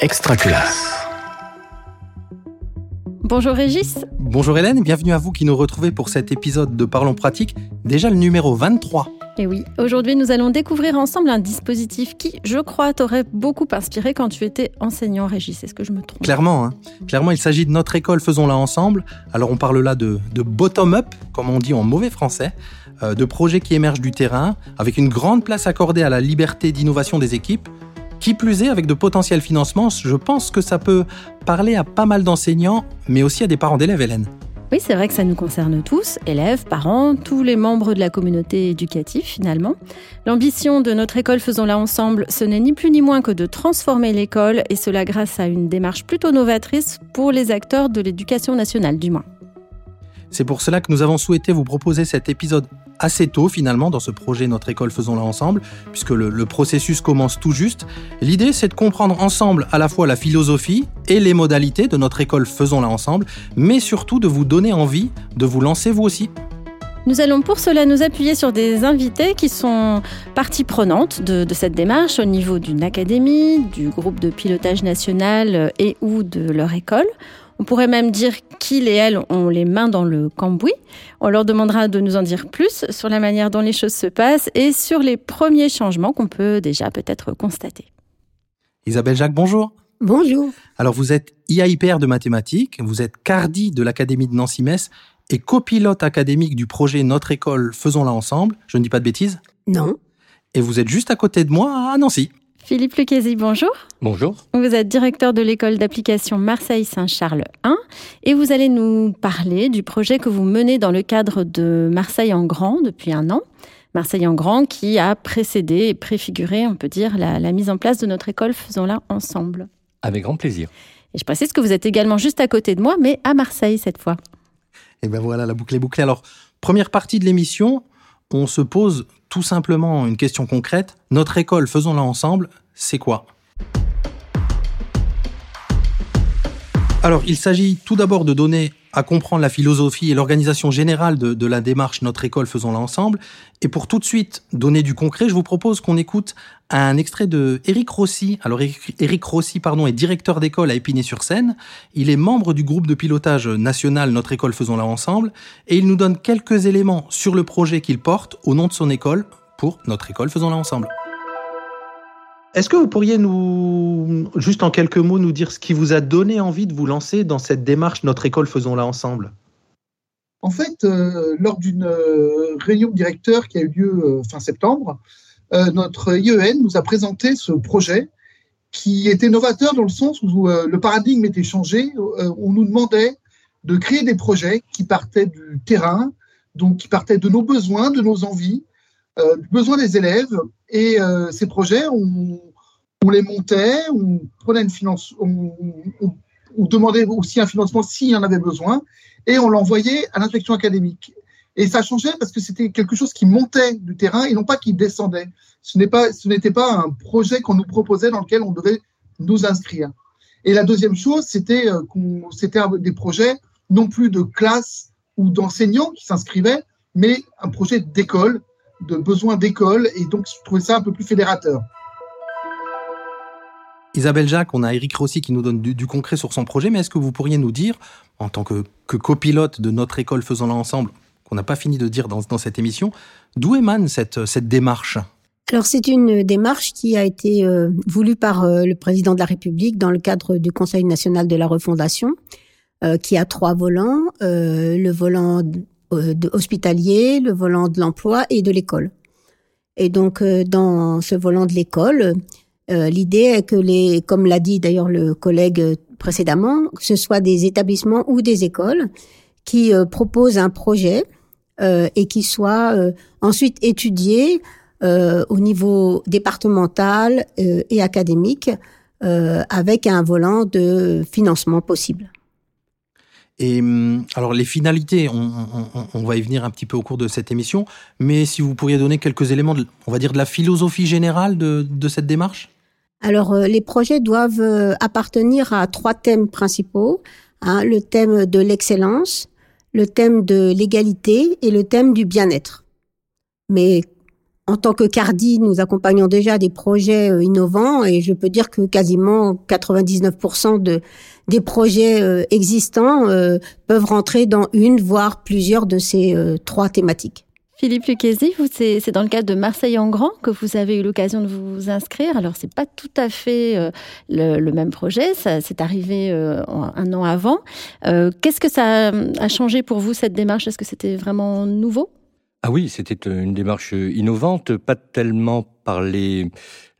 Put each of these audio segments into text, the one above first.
Extraculasse. Bonjour Régis. Bonjour Hélène, bienvenue à vous qui nous retrouvez pour cet épisode de Parlons Pratique, déjà le numéro 23. Et oui, aujourd'hui nous allons découvrir ensemble un dispositif qui, je crois, t'aurait beaucoup inspiré quand tu étais enseignant Régis. Est-ce que je me trompe? Clairement, hein. clairement il s'agit de notre école Faisons-la ensemble. Alors on parle là de, de bottom-up, comme on dit en mauvais français, euh, de projets qui émergent du terrain, avec une grande place accordée à la liberté d'innovation des équipes qui plus est, avec de potentiels financements, je pense que ça peut parler à pas mal d'enseignants, mais aussi à des parents d'élèves, Hélène. Oui, c'est vrai que ça nous concerne tous, élèves, parents, tous les membres de la communauté éducative finalement. L'ambition de notre école Faisons-la ensemble, ce n'est ni plus ni moins que de transformer l'école, et cela grâce à une démarche plutôt novatrice pour les acteurs de l'éducation nationale du moins. C'est pour cela que nous avons souhaité vous proposer cet épisode assez tôt finalement dans ce projet Notre école faisons-la ensemble, puisque le, processus commence tout juste. L'idée c'est de comprendre ensemble à la fois la philosophie et les modalités de notre école faisons-la ensemble, mais surtout de vous donner envie de vous lancer vous aussi. Nous allons pour cela nous appuyer sur des invités qui sont partie prenante de, cette démarche au niveau d'une académie, du groupe de pilotage national et ou de leur école. On pourrait même dire qu'ils et elles ont les mains dans le cambouis. On leur demandera de nous en dire plus sur la manière dont les choses se passent et sur les premiers changements qu'on peut déjà peut-être constater. Isabelle Jacques, bonjour. Bonjour. Alors vous êtes IAIPR de mathématiques, vous êtes CARDI de l'Académie de Nancy-Metz et copilote académique du projet Notre école Faisons-la ensemble. Je ne dis pas de bêtises Non. Et vous êtes juste à côté de moi à Nancy. Philippe Lucchesi, bonjour. Bonjour. Vous êtes directeur de l'école d'application Marseille-Saint-Charles 1 et vous allez nous parler du projet que vous menez dans le cadre de Marseille en grand depuis un an. Marseille en grand qui a précédé et préfiguré, on peut dire, la, mise en place de notre école Faisons-la ensemble. Avec grand plaisir. Et je précise que vous êtes également juste à côté de moi, mais à Marseille cette fois. Et ben voilà, la boucle est bouclée. Alors, première partie de l'émission, on se pose tout simplement une question concrète. Notre école, faisons-la ensemble, c'est quoi? Alors, il s'agit tout d'abord de donner à comprendre la philosophie et l'organisation générale de, la démarche Notre école, faisons-la ensemble. Et pour tout de suite donner du concret, je vous propose qu'on écoute un extrait de Eric Rossi. Alors, Eric Rossi, pardon, est directeur d'école à Épinay-sur-Seine. Il est membre du groupe de pilotage national Notre école, faisons-la ensemble. Et il nous donne quelques éléments sur le projet qu'il porte au nom de son école pour Notre école, faisons-la ensemble. Est-ce que vous pourriez nous, juste en quelques mots, nous dire ce qui vous a donné envie de vous lancer dans cette démarche Notre école, faisons-la ensemble? En fait, euh, lors d'une euh, réunion de qui a eu lieu euh, fin septembre, notre IEN nous a présenté ce projet qui était novateur dans le sens où le paradigme était changé. on nous demandait de créer des projets qui partaient du terrain, donc qui partaient de nos besoins, de nos envies, du besoin des élèves et euh, ces projets, on, les montait, on prenait une finance, on, demandait aussi un financement s'il y en avait besoin, et on l'envoyait à l'inspection académique. Et ça changeait parce que c'était quelque chose qui montait du terrain et non pas qui descendait. Ce n'est pas, n'était pas un projet qu'on nous proposait dans lequel on devait nous inscrire. Et la deuxième chose, c'était euh, qu'on, c'était des projets non plus de classe ou d'enseignants qui s'inscrivaient, mais un projet d'école de besoins d'école et donc je trouvais ça un peu plus fédérateur. Isabelle Jacques, on a Eric Rossi qui nous donne du, concret sur son projet, mais est-ce que vous pourriez nous dire, en tant que, copilote de notre école Faisons-la ensemble, qu'on n'a pas fini de dire dans, cette émission, d'où émane cette, cette démarche? Alors c'est une démarche qui a été euh, voulue par euh, le président de la République dans le cadre du Conseil national de la refondation, euh, qui a trois volants. le volant hospitalier, le volant de l'emploi et de l'école. Et donc, euh, dans ce volant de l'école, euh, l'idée est que les, comme l'a dit d'ailleurs le collègue précédemment, que ce soit des établissements ou des écoles qui proposent un projet et qui soit ensuite étudié au niveau départemental et académique avec un volant de financement possible. Et hum, alors les finalités, on, va y venir un petit peu au cours de cette émission, mais si vous pourriez donner quelques éléments, de, on va dire de la philosophie générale de, cette démarche? Alors euh, les projets doivent euh, appartenir à trois thèmes principaux, hein, le thème de l'excellence, le thème de l'égalité et le thème du bien-être. Mais en tant que Cardi, nous accompagnons déjà des projets innovants et je peux dire que quasiment 99% de des projets existants peuvent rentrer dans une voire plusieurs de ces trois thématiques. Philippe Lucchesi, c'est dans le cadre de Marseille en Grand que vous avez eu l'occasion de vous inscrire. Alors, c'est pas tout à fait euh, le, même projet, c'est arrivé euh, un an avant. Euh, qu'est-ce que ça a changé pour vous, cette démarche? Est-ce que c'était vraiment nouveau? Ah oui, c'était une démarche innovante, pas tellement par les,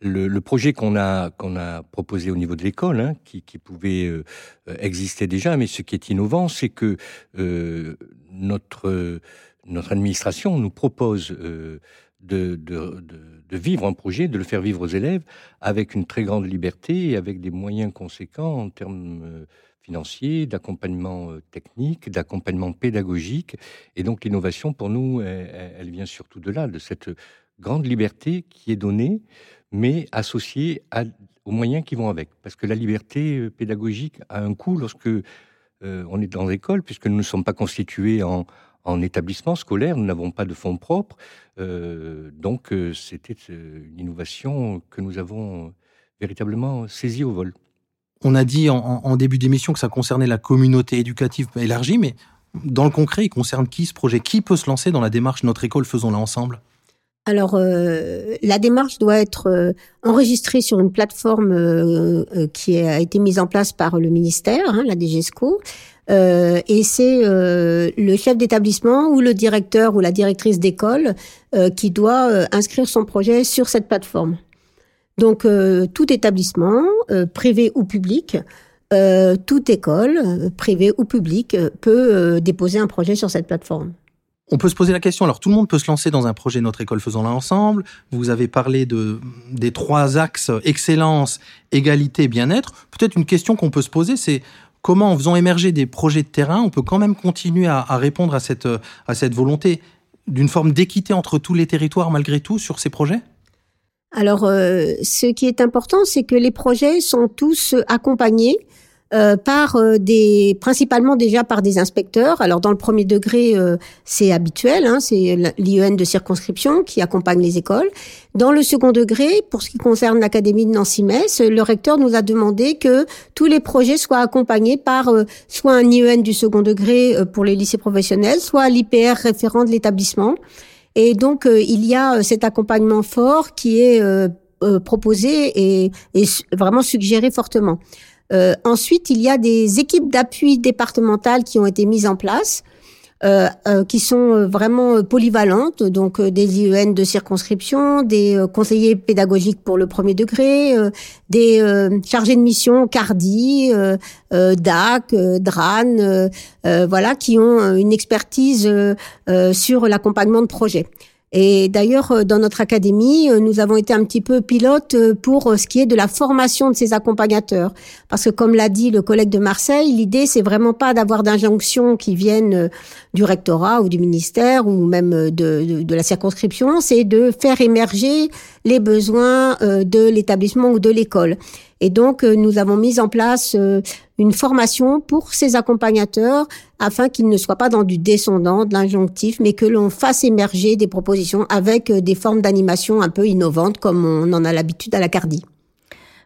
le, projet qu'on a, qu'on a proposé au niveau de l'école, hein, qui, qui, pouvait exister déjà, mais ce qui est innovant, c'est que notre notre administration nous propose euh, de, vivre un projet, de le faire vivre aux élèves avec une très grande liberté et avec des moyens conséquents en termes euh, financiers, d'accompagnement euh, technique, d'accompagnement pédagogique. Et donc l'innovation, pour nous, elle, vient surtout de là, de cette grande liberté qui est donnée, mais associée aux moyens qui vont avec. Parce que la liberté pédagogique a un coût lorsque on est dans l'école, puisque nous ne sommes pas constitués en, en établissement scolaire, nous n'avons pas de fonds propres. Euh, donc, euh, c'était euh, une innovation que nous avons véritablement saisie au vol. On a dit en, début d'émission que ça concernait la communauté éducative élargie, mais dans le concret, il concerne qui ce projet? Qui peut se lancer dans la démarche Notre école, faisons-la ensemble? Alors, la démarche doit être enregistrée sur une plateforme qui a été mise en place par le ministère, hein, la DGESCO, euh, et c'est euh, le chef d'établissement ou le directeur ou la directrice d'école euh, qui doit inscrire son projet sur cette plateforme. Donc tout établissement, privé ou public, toute école, privée ou publique, peut déposer un projet sur cette plateforme. On peut se poser la question, alors tout le monde peut se lancer dans un projet Notre école faisons-la ensemble. Vous avez parlé de, des trois axes excellence, égalité, bien-être. Peut-être une question qu'on peut se poser, c'est comment en faisant émerger des projets de terrain, on peut quand même continuer à, répondre à cette volonté d'une forme d'équité entre tous les territoires malgré tout sur ces projets? Alors, euh, ce qui est important, c'est que les projets sont tous accompagnés euh, par euh, des, principalement déjà par des inspecteurs. Alors dans le premier degré, euh, c'est habituel, hein, c'est l'IEN de circonscription qui accompagne les écoles. Dans le second degré, pour ce qui concerne l'académie de Nancy-Metz, le recteur nous a demandé que tous les projets soient accompagnés par soit un IEN du second degré pour les lycées professionnels, soit l'IPR référent de l'établissement. Et donc il y a cet accompagnement fort qui est proposé et, vraiment suggéré fortement. Euh, ensuite, il y a des équipes d'appui départementales qui ont été mises en place. Euh, euh, qui sont vraiment polyvalentes, donc des IEN de circonscription, des conseillers pédagogiques pour le premier degré, des chargés de mission CARDI, DAC, DRAN, voilà, qui ont une expertise sur l'accompagnement de projets. Et d'ailleurs, euh, dans notre académie, euh, nous avons été un petit peu pilote euh, pour ce qui est de la formation de ces accompagnateurs. Parce que comme l'a dit le collègue de Marseille, l'idée, c'est vraiment pas d'avoir d'injonctions qui viennent du rectorat ou du ministère ou même de, de, la circonscription, c'est de faire émerger les besoins de l'établissement ou de l'école. Et donc, nous avons mis en place une formation pour ces accompagnateurs afin qu'ils ne soient pas dans du descendant, de l'injonctif, mais que l'on fasse émerger des propositions avec euh, des formes d'animation un peu innovantes comme on en a l'habitude à la Cardi.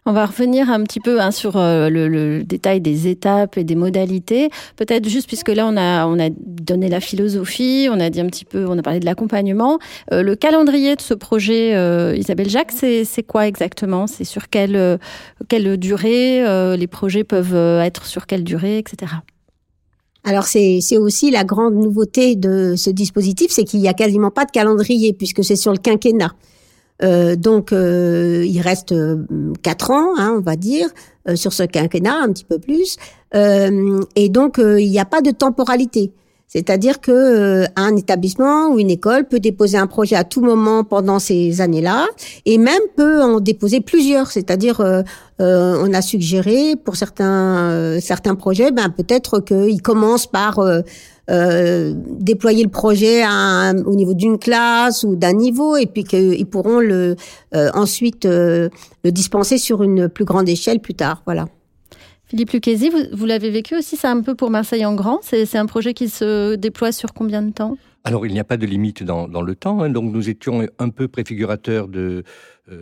On va revenir un petit peu hein, sur euh, le, détail des étapes et des modalités. Peut-être juste puisque là on a on a donné la philosophie, on a dit un petit peu, on a parlé de l'accompagnement. Euh, le calendrier de ce projet, euh, Isabelle Jacques, c'est quoi exactement? C'est sur quelle quelle durée Les projets peuvent être sur quelle durée, etc. Alors c'est aussi la grande nouveauté de ce dispositif, c'est qu'il y a quasiment pas de calendrier puisque c'est sur le quinquennat. Euh, donc, euh, il reste euh, quatre ans, hein, on va dire, sur ce quinquennat, un petit peu plus. et donc, il n'y a pas de temporalité. C'est-à-dire que un établissement ou une école peut déposer un projet à tout moment pendant ces années-là, et même peut en déposer plusieurs. C'est-à-dire, on a suggéré pour certains certains projets, ben peut-être qu'ils commencent par euh, déployer le projet au niveau d'une classe ou d'un niveau et puis qu'ils pourront le euh, ensuite euh, le dispenser sur une plus grande échelle plus tard. Voilà. Philippe Lucchesi, vous, l'avez vécu aussi, c'est un peu pour Marseille en grand. C'est un projet qui se déploie sur combien de temps? Alors, il n'y a pas de limite dans, le temps, hein. donc nous étions un peu préfigurateurs euh,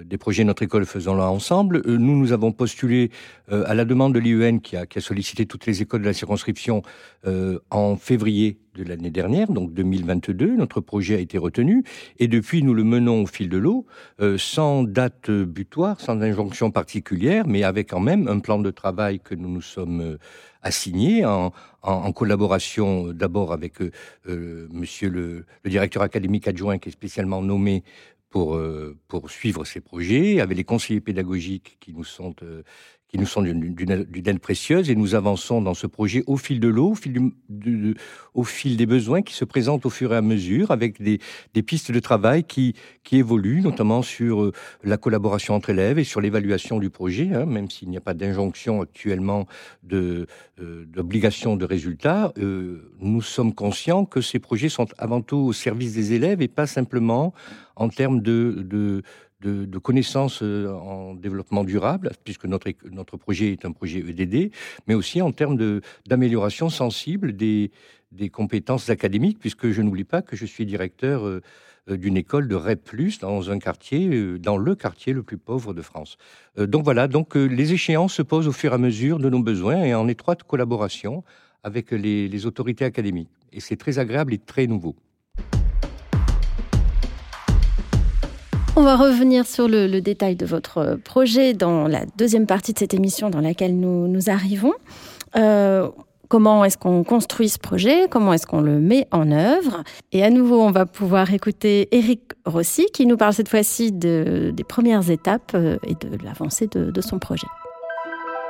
des projets Notre École faisant-la ensemble. Euh, nous, nous avons postulé euh, à la demande de qui a, qui a, sollicité toutes les écoles de la circonscription en février de l'année dernière, donc 2022. Notre projet a été retenu et depuis, nous le menons au fil de l'eau, sans date butoir, sans injonction particulière, mais avec quand même un plan de travail que nous nous sommes assignés en, collaboration d'abord avec monsieur le, le, directeur académique adjoint qui est spécialement nommé pour, euh, pour suivre ces projets, avec les conseillers pédagogiques qui nous sont euh, qui nous sont d'une aide précieuse et nous avançons dans ce projet au fil de l'eau, au, fil au fil des besoins qui se présentent au fur et à mesure avec des, des pistes de travail qui, qui évoluent, notamment sur euh, la collaboration entre élèves et sur l'évaluation du projet, hein, même s'il n'y a pas d'injonction actuellement de euh, d'obligation de résultats. Euh, nous sommes conscients que ces projets sont avant tout au service des élèves et pas simplement en termes de, de de, connaissances euh, en développement durable, puisque notre, notre projet est un projet EDD, mais aussi en termes d'amélioration sensible des, des compétences académiques, puisque je n'oublie pas que je suis directeur euh, euh, d'une école de REP+, dans un quartier, dans le quartier le plus pauvre de France. Donc voilà, donc les échéances se posent au fur et à mesure de nos besoins et en étroite collaboration avec les, les autorités académiques. Et c'est très agréable et très nouveau. On va revenir sur le, détail de votre projet dans la deuxième partie de cette émission dans laquelle nous, nous arrivons. Euh, comment est-ce qu'on construit ce projet, comment est-ce qu'on le met en œuvre? Et à nouveau, on va pouvoir écouter Eric Rossi qui nous parle cette fois-ci de, des premières étapes euh, et de l'avancée de, son projet.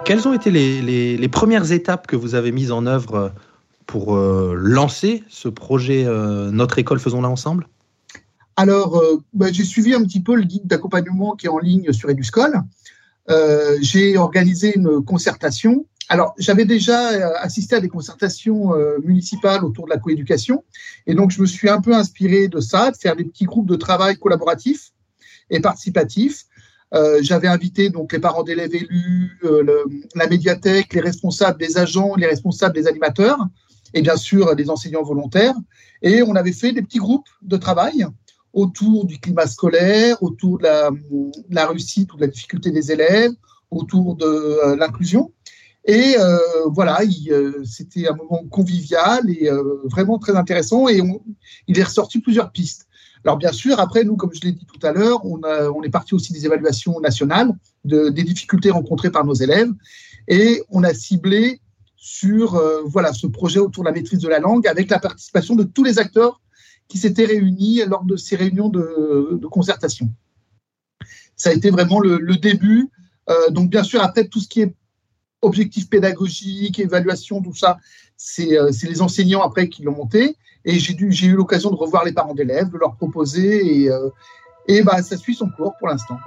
Quelles ont été les, premières étapes que vous avez mises en œuvre pour euh, lancer ce projet Notre école faisons-la ensemble? Alors, euh, bah, j'ai suivi un petit peu le guide d'accompagnement qui est en ligne sur Eduscol. Euh, j'ai organisé une concertation. Alors, j'avais déjà euh, assisté à des concertations municipales autour de la coéducation, et donc je me suis un peu inspiré de ça, de faire des petits groupes de travail collaboratifs et participatifs. j'avais invité donc les parents d'élèves élus, la médiathèque, les responsables des agents, les responsables des animateurs, et bien sûr les enseignants volontaires. Et on avait fait des petits groupes de travail autour du climat scolaire, autour de la, réussite ou de la difficulté des élèves, autour de euh, l'inclusion. Et euh, voilà, euh, c'était un moment convivial et vraiment très intéressant. Et il est ressorti plusieurs pistes. Alors bien sûr, après, nous, comme je l'ai dit tout à l'heure, on, est parti aussi des évaluations nationales de, des difficultés rencontrées par nos élèves. Et on a ciblé sur voilà ce projet autour de la maîtrise de la langue avec la participation de tous les acteurs qui s'étaient réunis lors de ces réunions de, concertation. Ça a été vraiment le, début. Euh, donc, bien sûr, après, tout ce qui est objectif pédagogique, évaluation, tout ça, c'est euh, les enseignants après qui l'ont monté. Et j'ai eu l'occasion de revoir les parents d'élèves, de leur proposer, et, euh, bah, ça suit son cours pour l'instant.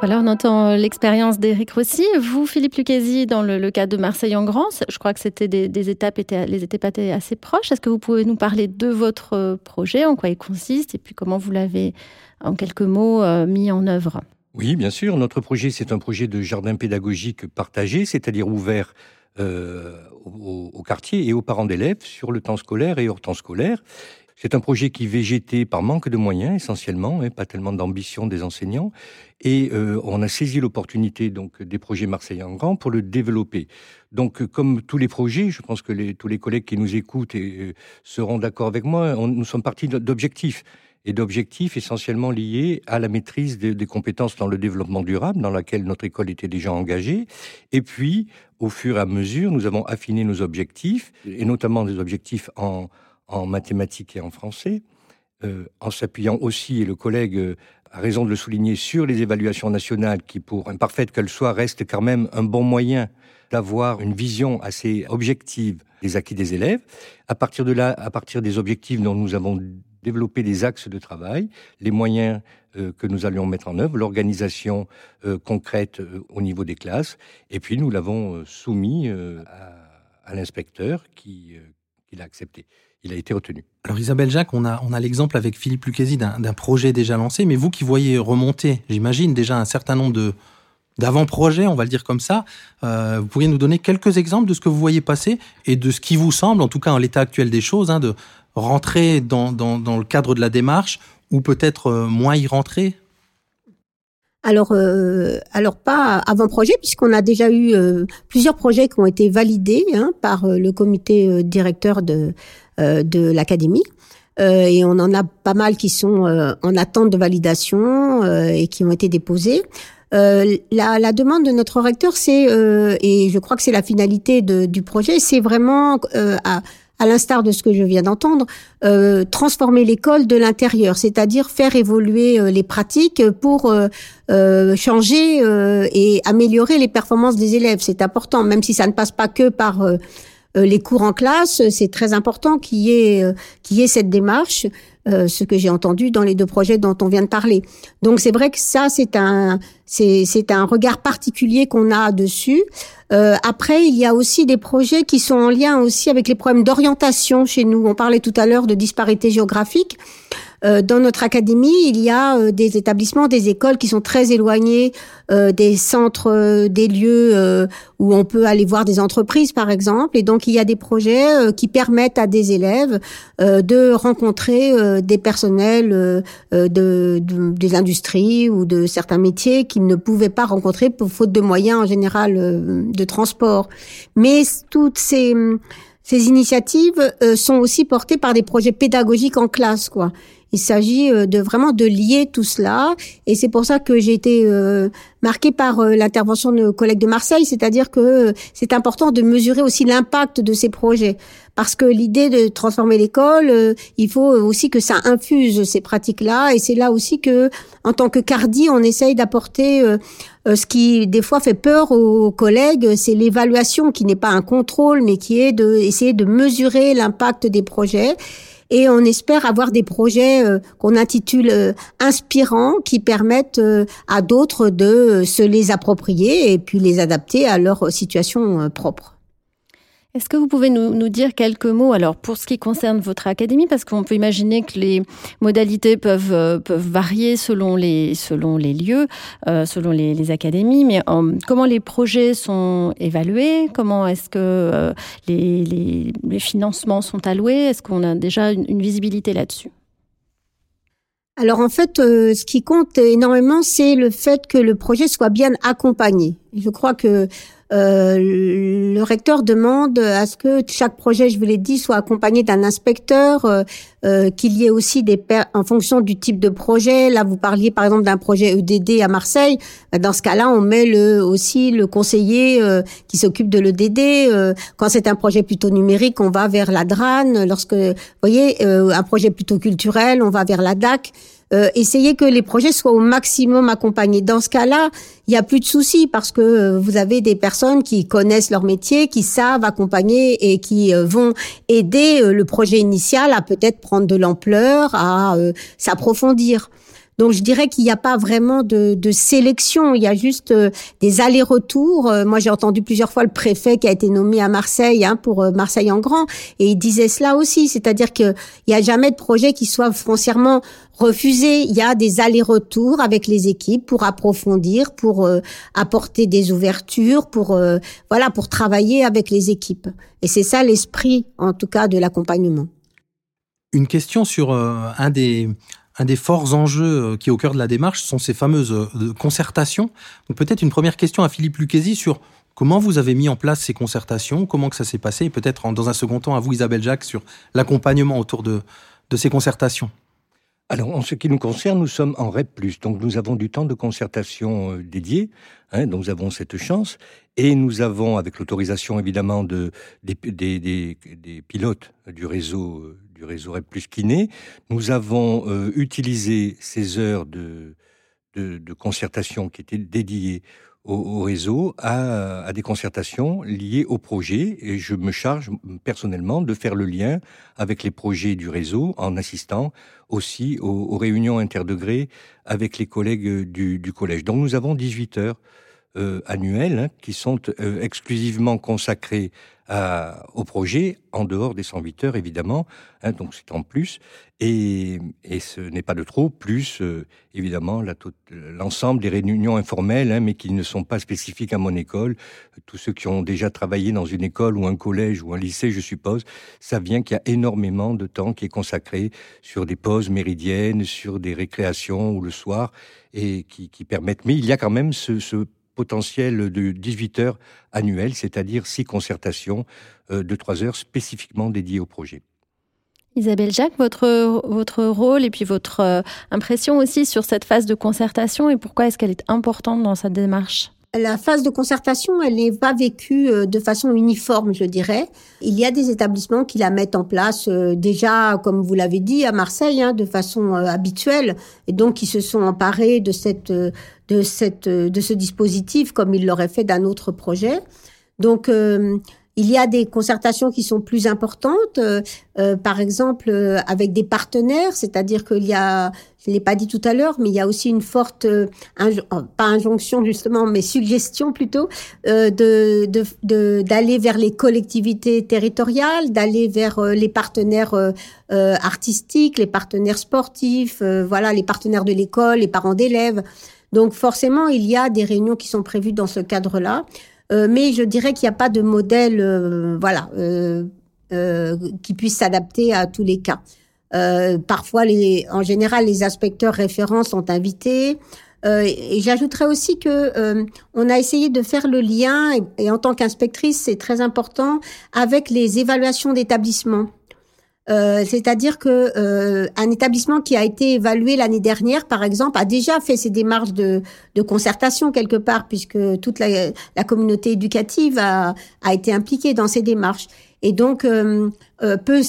Voilà, on entend euh, l'expérience d'Éric Rossi. Vous, Philippe Lucchesi, dans le, cas de Marseille en Grand, je crois que c'était des, étapes, étaient, les étapes étaient assez proches. Est-ce que vous pouvez nous parler de votre euh, projet, en quoi il consiste, et puis comment vous l'avez, en quelques mots, euh, mis en œuvre? Oui, bien sûr. Notre projet, c'est un projet de jardin pédagogique partagé, c'est-à-dire ouvert au, au, quartier et aux parents d'élèves sur le temps scolaire et hors temps scolaire. C'est un projet qui végétait par manque de moyens essentiellement, et hein, pas tellement d'ambition des enseignants. Et euh, on a saisi l'opportunité donc des projets marseillais en grand pour le développer. Donc, comme tous les projets, je pense que tous les collègues qui nous écoutent euh, seront d'accord avec moi. nous sommes partis d'objectifs et d'objectifs essentiellement liés à la maîtrise des, des, compétences dans le développement durable, dans laquelle notre école était déjà engagée. Et puis, au fur et à mesure, nous avons affiné nos objectifs, et notamment des objectifs en, en mathématiques et en français, euh, en s'appuyant aussi, et le collègue euh, a raison de le souligner, sur les évaluations nationales qui, pour imparfaites qu'elles soient, restent quand même un bon moyen d'avoir une vision assez objective des acquis des élèves. À partir de là, à partir des objectifs dont nous avons développé des axes de travail, les moyens euh, que nous allions mettre en œuvre, l'organisation concrète au niveau des classes, et puis nous l'avons soumis à, à l'inspecteur qui, qui l'a accepté il a été retenu. Alors Isabelle Jacques, on a, on a l'exemple avec Philippe Lucchesi d'un projet déjà lancé, mais vous qui voyez remonter, j'imagine, déjà un certain nombre de d'avant-projets, on va le dire comme ça, euh, vous pourriez nous donner quelques exemples de ce que vous voyez passer et de ce qui vous semble, en tout cas en l'état actuel des choses, hein, de rentrer dans, dans, le cadre de la démarche ou peut-être moins y rentrer? Alors, alors pas avant-projet, puisqu'on a déjà eu plusieurs projets qui ont été validés hein, par le comité directeur de, de l'académie. Euh, et on en a pas mal qui sont euh, en attente de validation euh, et qui ont été déposés. La, la, demande de notre recteur, c'est et je crois que c'est la finalité de, du projet, c'est vraiment à, à l'instar de ce que je viens d'entendre, euh, transformer l'école de l'intérieur, c'est-à-dire faire évoluer les pratiques pour euh, changer et améliorer les performances des élèves. C'est important, même si ça ne passe pas que par euh, les cours en classe, c'est très important qu'il y ait euh, qu'il y ait cette démarche. Euh, ce que j'ai entendu dans les deux projets dont on vient de parler. Donc c'est vrai que ça c'est un un regard particulier qu'on a dessus. Euh, après il y a aussi des projets qui sont en lien aussi avec les problèmes d'orientation chez nous. On parlait tout à l'heure de disparité géographique. Euh, dans notre académie, il y a euh, des établissements, des écoles qui sont très éloignés euh, des centres, des lieux où on peut aller voir des entreprises, par exemple. Et donc, il y a des projets qui permettent à des élèves de rencontrer des personnels de, des industries ou de certains métiers qu'ils ne pouvaient pas rencontrer pour faute de moyens en général de transport. Mais toutes ces ces initiatives sont aussi portées par des projets pédagogiques en classe, quoi. Il s'agit euh, de vraiment de lier tout cela, et c'est pour ça que j'ai été euh, marquée par euh, l'intervention de nos collègues de Marseille, c'est-à-dire que c'est important de mesurer aussi l'impact de ces projets, parce que l'idée de transformer l'école, il faut aussi que ça infuse ces pratiques-là, et c'est là aussi que, en tant que Cardi, on essaye d'apporter ce qui des fois fait peur aux collègues, c'est l'évaluation qui n'est pas un contrôle, mais qui est de essayer de mesurer l'impact des projets et on espère avoir des projets euh, qu'on intitule euh, inspirants qui permettent euh, à d'autres de se les approprier et puis les adapter à leur situation propre. Est-ce que vous pouvez nous, nous, dire quelques mots alors pour ce qui concerne votre académie? Parce qu'on peut imaginer que les modalités peuvent euh, peuvent varier selon les selon les lieux, euh, selon les, les, académies, mais euh, comment les projets sont évalués, comment est-ce que euh, les, les, les, financements sont alloués, est-ce qu'on a déjà une, une visibilité là-dessus? Alors en fait, ce qui compte énormément, c'est le fait que le projet soit bien accompagné. Je crois que euh, le recteur demande à ce que chaque projet, je vous l'ai dit, soit accompagné d'un inspecteur, euh, euh, qu'il y ait aussi des en fonction du type de projet. Là, vous parliez par exemple d'un projet EDD à Marseille. Dans ce cas-là, on met le, aussi le conseiller qui s'occupe de l'EDD. quand c'est un projet plutôt numérique, on va vers la DRAN. Lorsque, vous voyez, un projet plutôt culturel, on va vers la DAC. Euh, essayer que les projets soient au maximum accompagnés. Dans ce cas-là, il n'y a plus de soucis parce que euh, vous avez des personnes qui connaissent leur métier, qui savent accompagner et qui euh, vont aider le projet initial à peut-être prendre de l'ampleur, à s'approfondir. Donc je dirais qu'il n'y a pas vraiment de, de, sélection, il y a juste euh, des allers-retours. Euh, moi j'ai entendu plusieurs fois le préfet qui a été nommé à Marseille hein, pour euh, Marseille en grand, et il disait cela aussi, c'est-à-dire qu'il n'y a jamais de projet qui soit foncièrement refusé. Il y a des allers-retours avec les équipes pour approfondir, pour apporter des ouvertures, pour voilà, pour travailler avec les équipes. Et c'est ça l'esprit, en tout cas, de l'accompagnement. Une question sur un des un des forts enjeux euh, qui est au cœur de la démarche sont ces fameuses euh, concertations. Donc peut-être une première question à Philippe Lucchesi sur comment vous avez mis en place ces concertations, comment que ça s'est passé, et peut-être dans un second temps à vous Isabelle Jacques sur l'accompagnement autour de, de ces concertations. Alors, en ce qui nous concerne, nous sommes en REP+, donc nous avons du temps de concertation euh, dédié, hein, donc nous avons cette chance, et nous avons, avec l'autorisation évidemment de, des, des, des, des, pilotes du réseau du réseau REP plus Kiné, nous avons euh, utilisé ces heures de, concertation qui étaient dédiées au, réseau à, des concertations liées au projet et je me charge personnellement de faire le lien avec les projets du réseau en assistant aussi aux, réunions interdegrés avec les collègues du collège. Donc nous avons 18 heures annuels hein, qui sont exclusivement consacrés au projet, en dehors des 108 heures évidemment, hein, donc c'est en plus, et, ce n'est pas de trop, plus euh, évidemment l'ensemble des réunions informelles, hein, mais qui ne sont pas spécifiques à mon école. Tous ceux qui ont déjà travaillé dans une école ou un collège ou un lycée, je suppose, ça vient qu'il y a énormément de temps qui est consacré sur des pauses méridiennes, sur des récréations ou le soir, et qui, permettent. Mais il y a quand même ce potentiel de 18 heures annuelles, c'est-à-dire six concertations euh, de 3 heures spécifiquement dédiées au projet. Isabelle Jacques, votre, votre rôle et puis votre euh, impression aussi sur cette phase de concertation et pourquoi est-ce qu'elle est importante dans cette démarche? La phase de concertation, elle n'est pas vécue euh, de façon uniforme, je dirais. Il y a des établissements qui la mettent en place euh, déjà, comme vous l'avez dit, à Marseille, hein, de façon euh, habituelle, et donc qui se sont emparés de cette, de cette, de ce dispositif comme ils l'auraient fait d'un autre projet. Donc il y a des concertations qui sont plus importantes, euh, euh, par exemple euh, avec des partenaires, c'est-à-dire qu'il y a, je l'ai pas dit tout à l'heure, mais il y a aussi une forte, oh, pas injonction justement, mais suggestion plutôt, de d'aller vers les collectivités territoriales, d'aller vers les partenaires artistiques, les partenaires sportifs, voilà, les partenaires de l'école, les parents d'élèves. Donc forcément, il y a des réunions qui sont prévues dans ce cadre-là. Euh, mais je dirais qu'il n'y a pas de modèle, euh, voilà, euh, qui puisse s'adapter à tous les cas. parfois, les, en général, les inspecteurs référents sont invités. et j'ajouterais aussi que on a essayé de faire le lien, et en tant qu'inspectrice, c'est très important, avec les évaluations d'établissement. Euh, c'est-à-dire que euh, un établissement qui a été évalué l'année dernière, par exemple, a déjà fait ses démarches de, de concertation quelque part, puisque toute la, la communauté éducative a, a, été impliquée dans ces démarches, et donc euh, euh peut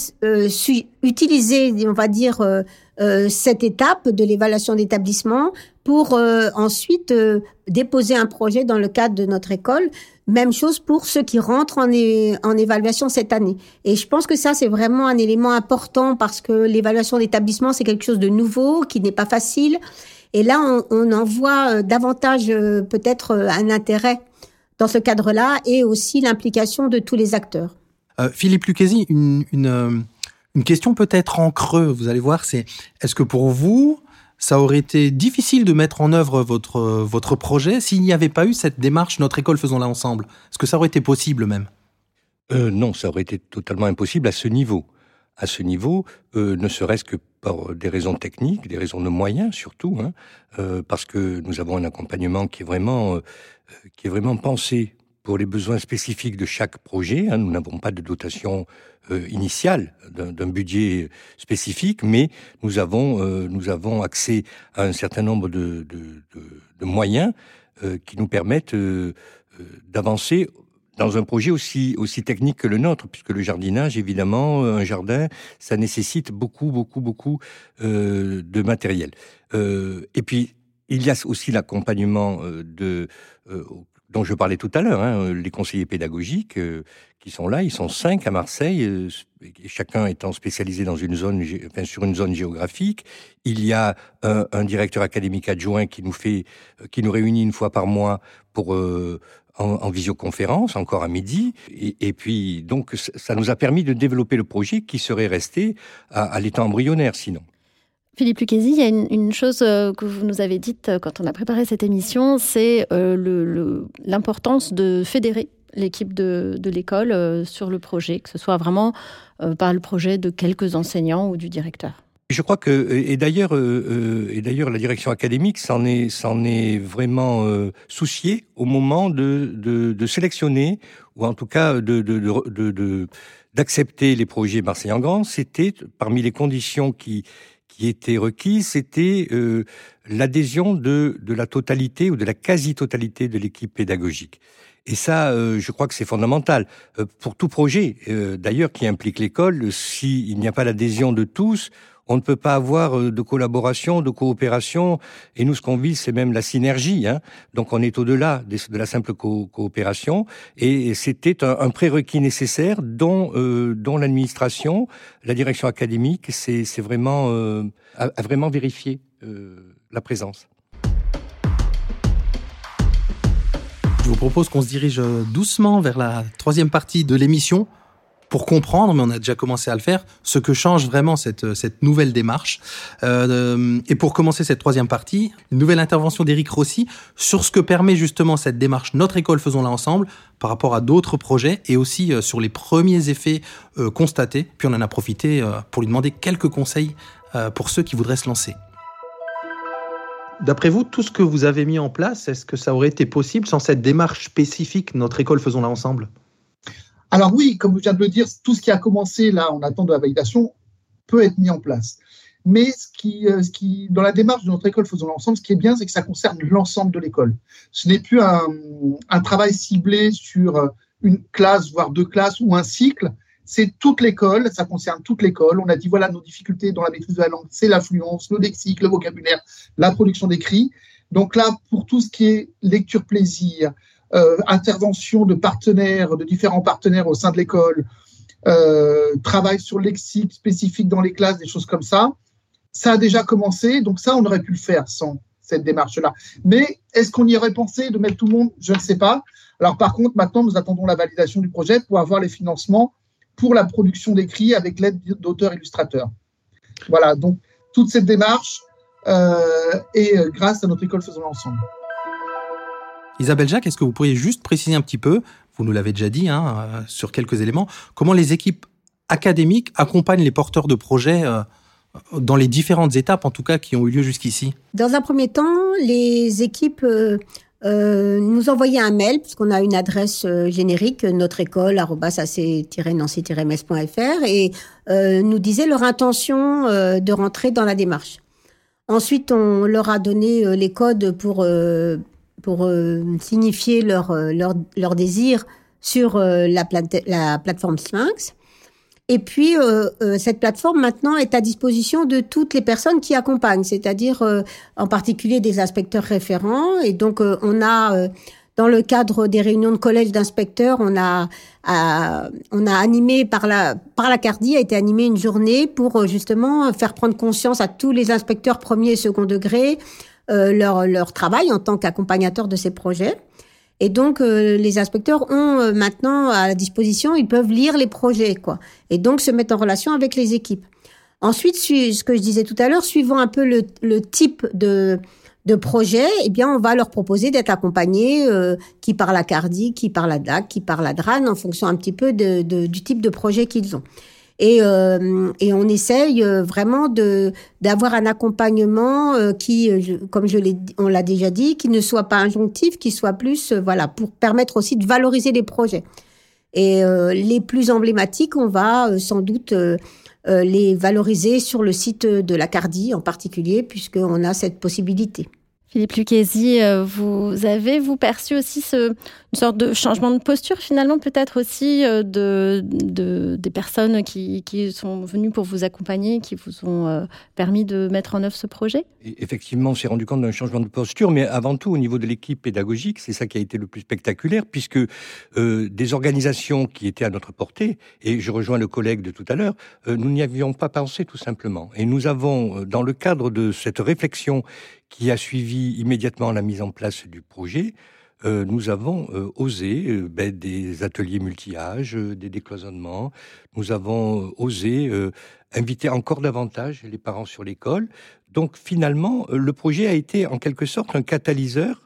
utiliser, on va dire, cette étape de l'évaluation d'établissement pour ensuite déposer un projet dans le cadre de notre école même chose pour ceux qui rentrent en, évaluation cette année. Et je pense que ça, c'est vraiment un élément important parce que l'évaluation d'établissement, c'est quelque chose de nouveau, qui n'est pas facile. Et là, on, en voit euh, davantage euh, peut-être euh, un intérêt dans ce cadre-là et aussi l'implication de tous les acteurs. Philippe Lucchesi, une question peut-être en creux, vous allez voir, c'est est-ce que pour vous, ça aurait été difficile de mettre en œuvre votre, votre projet s'il n'y avait pas eu cette démarche Notre école, faisons-la ensemble. Est-ce que ça aurait été possible même? Euh, Non, ça aurait été totalement impossible à ce niveau. À ce niveau, euh, ne serait-ce que par des raisons techniques, des raisons de moyens surtout, hein, euh, parce que nous avons un accompagnement qui est vraiment, euh, qui est vraiment pensé pour les besoins spécifiques de chaque projet. Hein. Nous n'avons pas de dotation euh, initiale d'un budget spécifique, mais nous avons, euh, nous avons accès à un certain nombre de, de, moyens euh, qui nous permettent d'avancer dans un projet aussi aussi technique que le nôtre, puisque le jardinage, évidemment, un jardin, ça nécessite beaucoup, beaucoup, beaucoup de matériel. et puis, il y a aussi l'accompagnement de dont je parlais tout à l'heure, hein, les conseillers pédagogiques euh, qui sont là, ils sont cinq à Marseille, euh, chacun étant spécialisé dans une zone, sur une zone géographique. Il y a un, un, directeur académique adjoint qui nous fait, euh, qui nous réunit une fois par mois pour en, en, visioconférence, encore à midi. Et, et, puis, donc, ça nous a permis de développer le projet qui serait resté à, à l'état embryonnaire sinon. Philippe Lucchesi, il y a une, chose euh, que vous nous avez dite euh, quand on a préparé cette émission, c'est euh, l'importance de fédérer l'équipe de, l'école sur le projet, que ce soit vraiment par le projet de quelques enseignants ou du directeur. Je crois que et d'ailleurs et d'ailleurs la direction académique s'en est vraiment souciée au moment de, de, sélectionner ou en tout cas de d'accepter les projets Marseille en grand. C'était parmi les conditions qui qui était requis, c'était euh, l'adhésion de, de la totalité ou de la quasi-totalité de l'équipe pédagogique. Et ça, euh, je crois que c'est fondamental. Euh, pour tout projet, euh, d'ailleurs, qui implique l'école, s'il n'y a pas l'adhésion de tous, on ne peut pas avoir euh, de collaboration, de coopération. Et nous, ce qu'on vise, c'est même la synergie. Hein. Donc, on est au-delà de la simple co coopération. Et c'était un, prérequis nécessaire dont, euh, dont l'administration, la direction académique, c'est vraiment euh, a, vraiment vérifié euh, la présence. vous propose qu'on se dirige doucement vers la troisième partie de l'émission pour comprendre, mais on a déjà commencé à le faire, ce que change vraiment cette, cette nouvelle démarche. Euh, et pour commencer cette troisième partie, une nouvelle intervention d'Éric Rossi sur ce que permet justement cette démarche Notre école, faisons-la ensemble, par rapport à d'autres projets, et aussi euh, sur les premiers effets euh, constatés. Puis on en a profité euh, pour lui demander quelques conseils euh, pour ceux qui voudraient se lancer. D'après vous, tout ce que vous avez mis en place, est-ce que ça aurait été possible sans cette démarche spécifique Notre école, faisons-la ensemble? Alors oui, comme je viens de le dire, tout ce qui a commencé là en attendant de la validation peut être mis en place. Mais ce qui, euh, ce qui, dans la démarche de notre école faisons l'ensemble, ce qui est bien, c'est que ça concerne l'ensemble de l'école. Ce n'est plus un, un, travail ciblé sur euh, une classe, voire deux classes ou un cycle. C'est toute l'école, ça concerne toute l'école. On a dit voilà nos difficultés dans la maîtrise de la langue, c'est l'affluence, le lexique, le vocabulaire, la production d'écrit. Donc là, pour tout ce qui est lecture plaisir, euh, intervention de partenaires, de différents partenaires au sein de l'école, euh, travail sur le lexique spécifique dans les classes, des choses comme ça. Ça a déjà commencé, donc ça, on aurait pu le faire sans cette démarche-là. Mais est-ce qu'on y aurait pensé de mettre tout le monde? Je ne sais pas. Alors par contre, maintenant, nous attendons la validation du projet pour avoir les financements pour la production d'écrits avec l'aide d'auteurs illustrateurs. Voilà, donc toute cette démarche est euh, grâce à notre école Faisons l'ensemble. Isabelle Jacques, est-ce que vous pourriez juste préciser un petit peu, vous nous l'avez déjà dit hein, euh, sur quelques éléments, comment les équipes académiques accompagnent les porteurs de projets euh, dans les différentes étapes, en tout cas, qui ont eu lieu jusqu'ici? Dans un premier temps, les équipes euh, nous envoyaient un mail, puisqu'on a une adresse générique, notre école, nancy-mess.fr, et nous disaient leur intention de rentrer dans la démarche. Ensuite, on leur a donné les codes pour pour euh, signifier leur, euh, leur, leur, désir sur euh, la, plate la plateforme Sphinx. Et puis, euh, cette plateforme maintenant est à disposition de toutes les personnes qui accompagnent, c'est-à-dire en particulier des inspecteurs référents. Et donc, on a, dans le cadre des réunions de collège d'inspecteurs, on a, on a animé par la, par la CARDI, a été animé une journée pour justement faire prendre conscience à tous les inspecteurs premier et second degré leur, leur travail en tant qu'accompagnateur de ces projets. Et donc, euh, les inspecteurs ont euh, maintenant à disposition, ils peuvent lire les projets, quoi. Et donc, se mettre en relation avec les équipes. Ensuite, ce que je disais tout à l'heure, suivant un peu le, le type de, de projet, eh bien, on va leur proposer d'être accompagnés, euh, qui par la CARDI, qui par la DAC, qui par la DRAN, en fonction un petit peu de, de, du type de projet qu'ils ont. Et, euh, et on essaye euh, vraiment de d'avoir un accompagnement euh, qui, comme je l'ai, on l'a déjà dit, qui ne soit pas injonctif, qui soit plus, voilà, pour permettre aussi de valoriser les projets. Et les plus emblématiques, on va sans doute les valoriser sur le site de la Cardi en particulier, puisqu'on a cette possibilité. Philippe Lucchesi, euh, vous avez, vous perçu aussi une sorte de changement de posture finalement peut-être aussi euh, de, de, des personnes qui, qui sont venues pour vous accompagner, qui vous ont euh, permis de mettre en œuvre ce projet? Effectivement, on s'est rendu compte d'un changement de posture, mais avant tout au niveau de l'équipe pédagogique, c'est ça qui a été le plus spectaculaire, puisque des organisations qui étaient à notre portée, et je rejoins le collègue de tout à l'heure, nous n'y avions pas pensé tout simplement. Et nous avons, dans le cadre de cette réflexion qui a suivi immédiatement la mise en place du projet, euh, nous avons euh, osé euh, ben, des ateliers multi-âges, des décloisonnements. Nous avons osé inviter encore davantage les parents sur l'école. Donc finalement, le projet a été en quelque sorte un catalyseur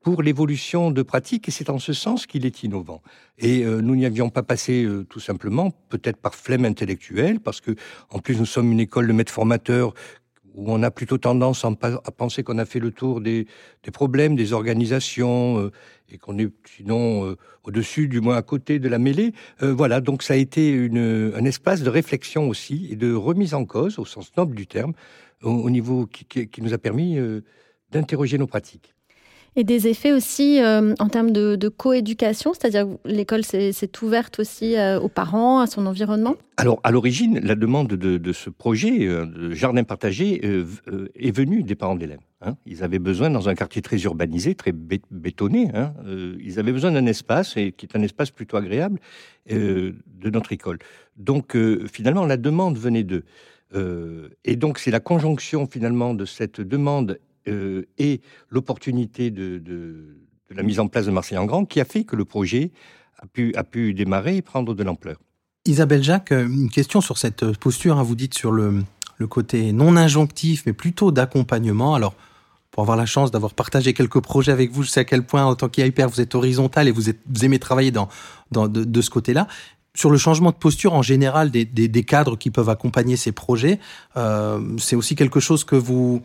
pour l'évolution de pratique, et c'est en ce sens qu'il est innovant. Et nous n'y avions pas passé tout simplement, peut-être par flemme intellectuelle, parce que en plus nous sommes une école de maîtres formateurs où on a plutôt tendance à penser qu'on a fait le tour des, problèmes, des organisations, euh, et qu'on est sinon euh, au-dessus, du moins à côté de la mêlée. Euh, voilà, donc ça a été un espace de réflexion aussi et de remise en cause, au sens noble du terme, au, au niveau qui, nous a permis d'interroger nos pratiques et des effets aussi euh, en termes de, de coéducation, c'est-à-dire l'école s'est ouverte aussi euh, aux parents, à son environnement? Alors, à l'origine, la demande de, ce projet euh, jardin partagé est venue des parents d'élèves. Hein. Ils avaient besoin, dans un quartier très urbanisé, très bé bétonné, hein, ils avaient besoin d'un espace, et qui est un espace plutôt agréable, de notre école. Donc, finalement, la demande venait d'eux. et donc, c'est la conjonction, finalement, de cette demande euh, et l'opportunité de, la mise en place de Marseille en Grand qui a fait que le projet a pu, démarrer et prendre de l'ampleur. Isabelle Jacques, une question sur cette posture. Hein. vous dites sur le, côté non injonctif, mais plutôt d'accompagnement. Alors, pour avoir la chance d'avoir partagé quelques projets avec vous, je sais à quel point, en tant qu'hyper, vous êtes horizontal et vous, aimez travailler de, ce côté-là sur le changement de posture en général des, cadres qui peuvent accompagner ces projets, euh, c'est aussi quelque chose que vous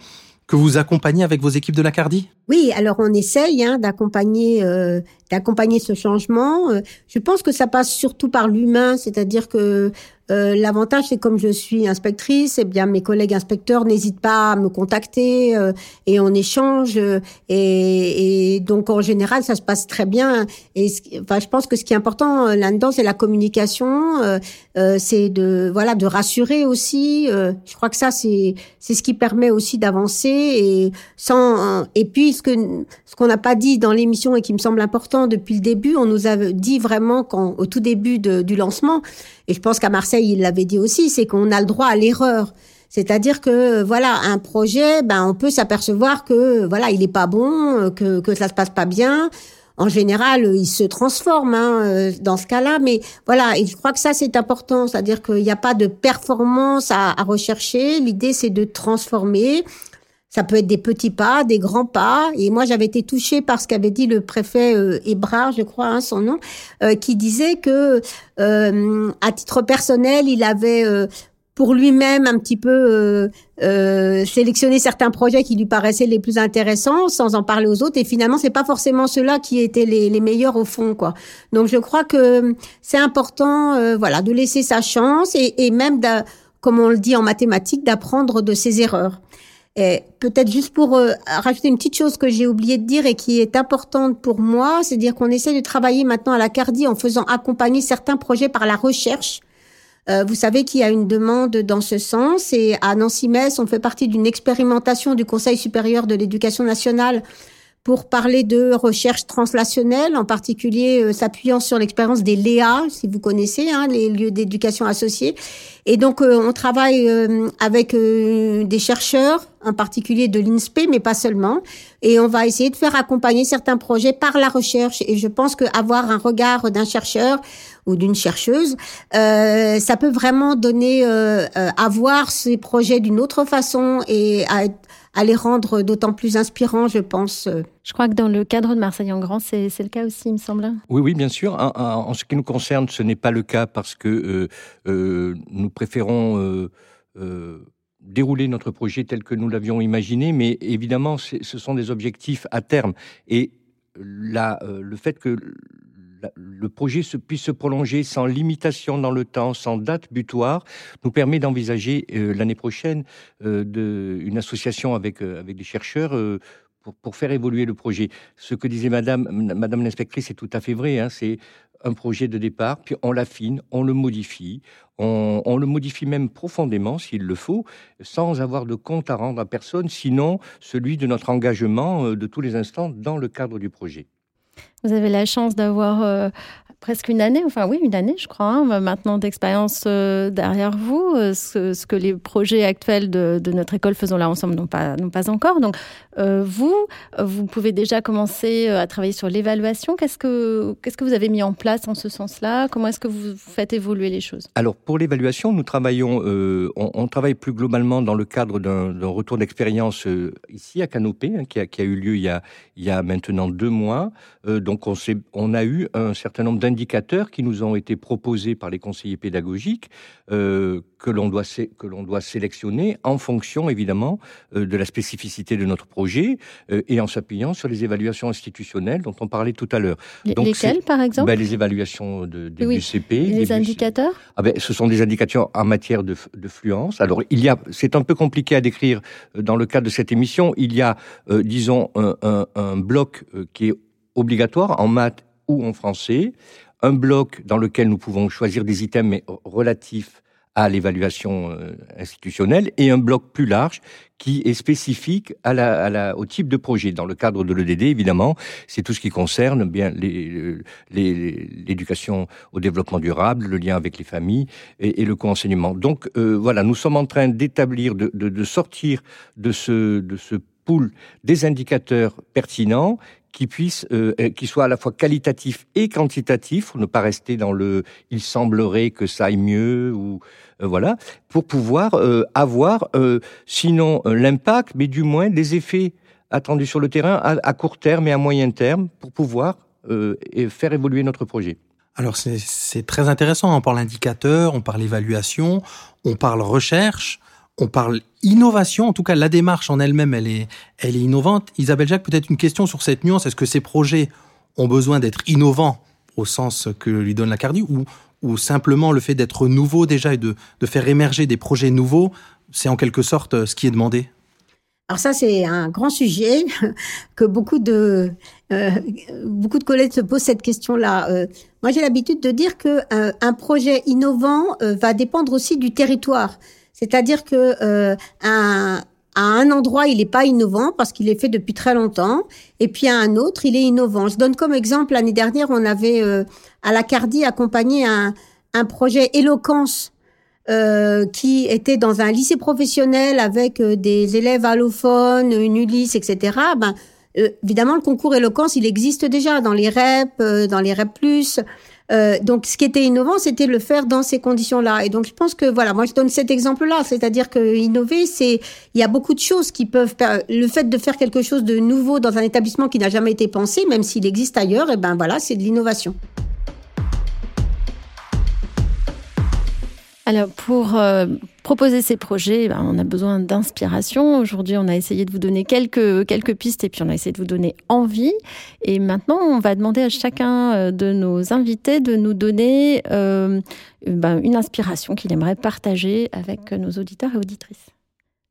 que vous accompagnez avec vos équipes de la Cardi Oui, alors on essaye hein, d'accompagner euh, d'accompagner ce changement. Euh, je pense que ça passe surtout par l'humain, c'est-à-dire que euh, l'avantage, c'est comme je suis inspectrice, eh bien mes collègues inspecteurs n'hésitent pas à me contacter euh, et on échange. Euh, et, et, donc en général, ça se passe très bien. Et enfin, je pense que ce qui est important là-dedans, c'est la communication, c'est de voilà de rassurer aussi. je crois que ça, c'est c'est ce qui permet aussi d'avancer et sans et puis ce que ce qu'on n'a pas dit dans l'émission et qui me semble important depuis le début, on nous a dit vraiment quand au tout début de, du lancement et je pense qu'à Marseille, il l'avait dit aussi, c'est qu'on a le droit à l'erreur. C'est-à-dire que voilà, un projet, ben on peut s'apercevoir que voilà, il est pas bon, que que ça se passe pas bien. En général, il se transforme hein, euh, dans ce cas-là, mais voilà, et je crois que ça c'est important, c'est-à-dire qu'il n'y a pas de performance à, à rechercher. L'idée c'est de transformer. Ça peut être des petits pas, des grands pas. Et moi, j'avais été touchée par ce qu'avait dit le préfet euh, Hébrard, je crois, hein, son nom, euh, qui disait que, euh, à titre personnel, il avait euh, pour lui-même un petit peu euh, sélectionné certains projets qui lui paraissaient les plus intéressants, sans en parler aux autres. Et finalement, c'est pas forcément ceux-là qui étaient les, les, meilleurs au fond, quoi. Donc, je crois que c'est important, voilà, de laisser sa chance et, et même, comme on le dit en mathématiques, d'apprendre de ses erreurs. Et peut-être juste pour euh, rajouter une petite chose que j'ai oublié de dire et qui est importante pour moi, c'est dire qu'on essaie de travailler maintenant à la Cardi en faisant accompagner certains projets par la recherche. Euh, vous savez qu'il y a une demande dans ce sens et à Nancy-Metz, on fait partie d'une expérimentation du Conseil supérieur de l'éducation nationale pour parler de recherche translationnelle, en particulier euh, s'appuyant sur l'expérience des LEA, si vous connaissez, hein, les lieux d'éducation associés. Et donc, euh, on travaille avec des chercheurs, en particulier de l'INSPE, mais pas seulement. Et on va essayer de faire accompagner certains projets par la recherche. Et je pense qu'avoir un regard d'un chercheur ou d'une chercheuse, ça peut vraiment donner à voir ces projets d'une autre façon et à à les rendre d'autant plus inspirants, je pense. Je crois que dans le cadre de Marseille en Grand, c'est le cas aussi, il me semble. Oui, oui, bien sûr. En, en, ce qui nous concerne, ce n'est pas le cas parce que euh, euh, nous préférons euh, euh, dérouler notre projet tel que nous l'avions imaginé, mais évidemment, ce sont des objectifs à terme. Et là, euh, le fait que le projet se, puisse se prolonger sans limitation dans le temps, sans date butoir, nous permet d'envisager euh, l'année prochaine euh, de, une association avec, euh, avec des chercheurs pour, pour, faire évoluer le projet. Ce que disait Madame, Madame l'inspectrice est tout à fait vrai. Hein, c'est un projet de départ, puis on l'affine, on le modifie, on, le modifie même profondément s'il le faut, sans avoir de compte à rendre à personne, sinon celui de notre engagement euh, de tous les instants dans le cadre du projet. Vous avez la chance d'avoir euh, presque une année, enfin oui, une année, je crois, hein, maintenant d'expérience euh, derrière vous, euh, ce, que les projets actuels de, notre école Faisons là ensemble n'ont pas, encore. Donc, euh, vous, vous pouvez déjà commencer à travailler sur l'évaluation. Qu'est-ce que, qu'est-ce que vous avez mis en place en ce sens-là? Comment est-ce que vous faites évoluer les choses? Alors, pour l'évaluation, nous travaillons, on, travaille plus globalement dans le cadre d'un, retour d'expérience ici à Canopée, hein, qui, a, eu lieu il y a, il y a maintenant deux mois. donc, on, on a eu un certain nombre d'indicateurs qui nous ont été proposés par les conseillers pédagogiques euh, que l'on doit doit sélectionner en fonction évidemment euh, de la spécificité de notre projet euh, et en s'appuyant sur les évaluations institutionnelles dont on parlait tout à l'heure. Lesquelles par exemple? Ben, Les évaluations de, de oui. l'UCP. Les indicateurs? Ah ben, Ce sont des indicateurs en matière de, de fluence. Alors il y a, c'est un peu compliqué à décrire dans le cadre de cette émission. Il y a, disons, un, un, un bloc qui est obligatoire en maths ou en français, un bloc dans lequel nous pouvons choisir des items relatifs à l'évaluation euh, institutionnelle et un bloc plus large qui est spécifique au type de projet. Dans le cadre de l'EDD, évidemment, c'est tout ce qui concerne l'éducation au développement durable, le lien avec les familles et, le co-enseignement. Donc euh, voilà, nous sommes en train d'établir, de, sortir de ce pool des indicateurs pertinents qui puissent, euh, qui soient à la fois qualitatifs et quantitatifs, pour ne pas rester dans le il semblerait que ça aille mieux ou voilà, pour pouvoir avoir, sinon l'impact, mais du moins des effets attendus sur le terrain à, à court terme et à moyen terme pour pouvoir faire évoluer notre projet. Alors c'est très intéressant, on parle indicateur, on parle évaluation, on parle recherche, on parle innovation, en tout cas la démarche en elle-même, elle est, elle est innovante. Isabelle Jacques, peut-être une question sur cette nuance, est-ce que ces projets ont besoin d'être innovants au sens que lui donne la Cardi ou, simplement le fait d'être nouveau déjà et de, faire émerger des projets nouveaux, c'est en quelque sorte ce qui est demandé? Alors ça, c'est un grand sujet que beaucoup de euh, beaucoup de collègues se posent cette question-là. Euh, moi, j'ai l'habitude de dire que euh, un projet innovant va dépendre aussi du territoire. C'est-à-dire que un, à un endroit, il n'est pas innovant parce qu'il est fait depuis très longtemps, et puis à un autre, il est innovant. Je donne comme exemple l'année dernière, on avait à la Cardi accompagné un, un projet éloquence euh, qui était dans un lycée professionnel avec euh, des élèves allophones, une Ulysse, etc. Ben, euh, évidemment, le concours éloquence, il existe déjà dans les REP, dans les REP+. Donc, ce qui était innovant, c'était de le faire dans ces conditions-là. Et donc, je pense que voilà, moi, je donne cet exemple-là, c'est-à-dire que innover, c'est il y a beaucoup de choses qui peuvent le fait de faire quelque chose de nouveau dans un établissement qui n'a jamais été pensé, même s'il existe ailleurs, et ben voilà, c'est de l'innovation. Alors, pour euh, proposer ces projets, ben, on a besoin d'inspiration. Aujourd'hui, on a essayé de vous donner quelques, quelques pistes et puis on a essayé de vous donner envie. Et maintenant, on va demander à chacun euh, de nos invités de nous donner euh, ben, une inspiration qu'il aimerait partager avec nos auditeurs et auditrices.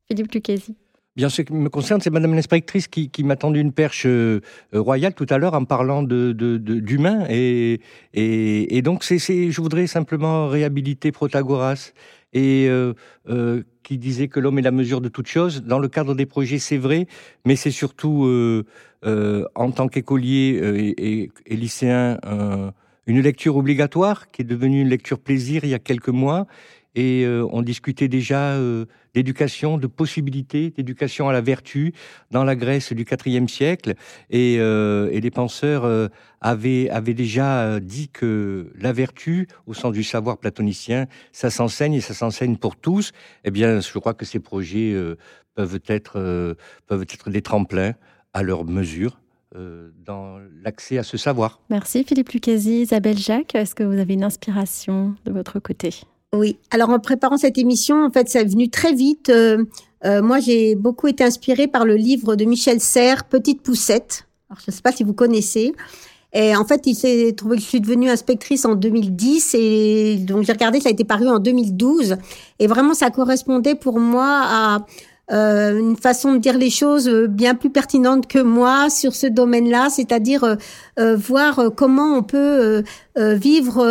Philippe Lucchesi. Bien, ce qui me concerne, c'est Madame l'inspectrice qui, m'a tendu une perche euh, royale tout à l'heure en parlant de, d'humain. et, et, donc, c'est, je voudrais simplement réhabiliter Protagoras et euh, euh, qui disait que l'homme est la mesure de toute chose. Dans le cadre des projets, c'est vrai, mais c'est surtout en tant qu'écolier et, et, lycéen une lecture obligatoire qui est devenue une lecture plaisir il y a quelques mois et euh, on discutait déjà euh, d'éducation, de possibilités d'éducation à la vertu dans la Grèce du IVe siècle. Et, euh, les penseurs avaient, déjà dit que la vertu, au sens du savoir platonicien, ça s'enseigne et ça s'enseigne pour tous. Eh bien, je crois que ces projets peuvent, être, peuvent être des tremplins à leur mesure. dans l'accès à ce savoir. Merci Philippe Lucasi, Isabelle Jacques. Est-ce que vous avez une inspiration de votre côté? Oui. Alors en préparant cette émission, en fait, ça est venu très vite. Euh, euh, moi, j'ai beaucoup été inspirée par le livre de Michel Serres, Petite poussette. Alors, je ne sais pas si vous connaissez. Et en fait, il s'est trouvé que je suis devenue inspectrice en 2010 et donc j'ai regardé, ça a été paru en 2012. Et vraiment, ça correspondait pour moi à euh, une façon de dire les choses bien plus pertinente que moi sur ce domaine-là, c'est-à-dire voir comment on peut vivre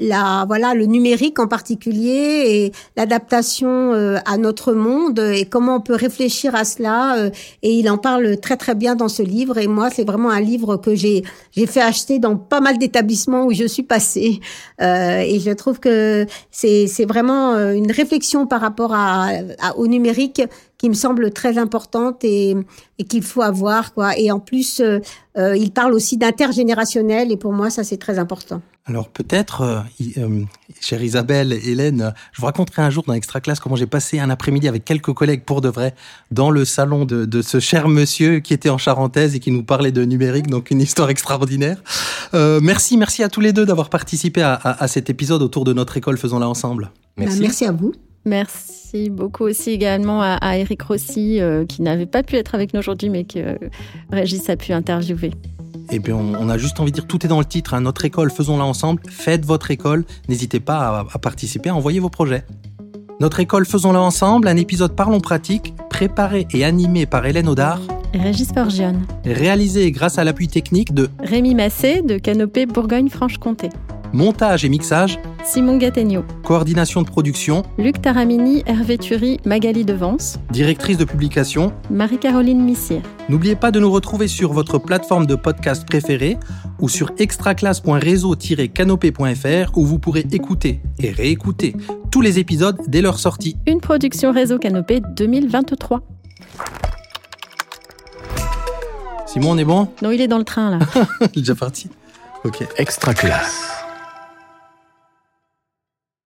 la voilà le numérique en particulier et l'adaptation à notre monde et comment on peut réfléchir à cela. et il en parle très très bien dans ce livre. Et moi, c'est vraiment un livre que j'ai j'ai fait acheter dans pas mal d'établissements où je suis passée. et je trouve que c'est c'est vraiment une réflexion par rapport à, à au numérique qui me semble très importante et, et qu'il faut avoir quoi. Et en plus, euh, euh, il parle aussi d'intergénérationnel et pour moi ça c'est très important. Alors peut-être, euh, euh, chère Isabelle, Hélène, je vous raconterai un jour dans Extra Classe comment j'ai passé un après-midi avec quelques collègues pour de vrai dans le salon de, de, ce cher monsieur qui était en charentaise et qui nous parlait de numérique, donc une histoire extraordinaire. Euh, merci, merci à tous les deux d'avoir participé à, à, à, cet épisode autour de notre école Faisons-la ensemble. Merci. Bah, merci à vous. Merci beaucoup aussi également à, Eric Rossi, euh, qui n'avait pas pu être avec nous aujourd'hui, mais que euh, Régis a pu interviewer. Et eh bien, on, a juste envie de dire, tout est dans le titre, hein, notre école, faisons-la ensemble, faites votre école, n'hésitez pas à, à participer, à envoyer vos projets. Notre école, faisons-la ensemble, un épisode Parlons pratique, préparé et animé par Hélène Audard. Régis Forgione. Réalisé grâce à l'appui technique de Rémi Massé de Canopée Bourgogne-Franche-Comté. Montage et mixage Simon Gattegno. Coordination de production Luc Taramini, Hervé Thury, Magali Devance. Directrice de publication Marie-Caroline Missier. N'oubliez pas de nous retrouver sur votre plateforme de podcast préférée ou sur extraclasse.réseau-canopé.fr où vous pourrez écouter et réécouter tous les épisodes dès leur sortie. Une production Réseau Canopé 2023. Simon, on est bon? Non, il est dans le train là. Il est déjà parti? Ok. Extra classe.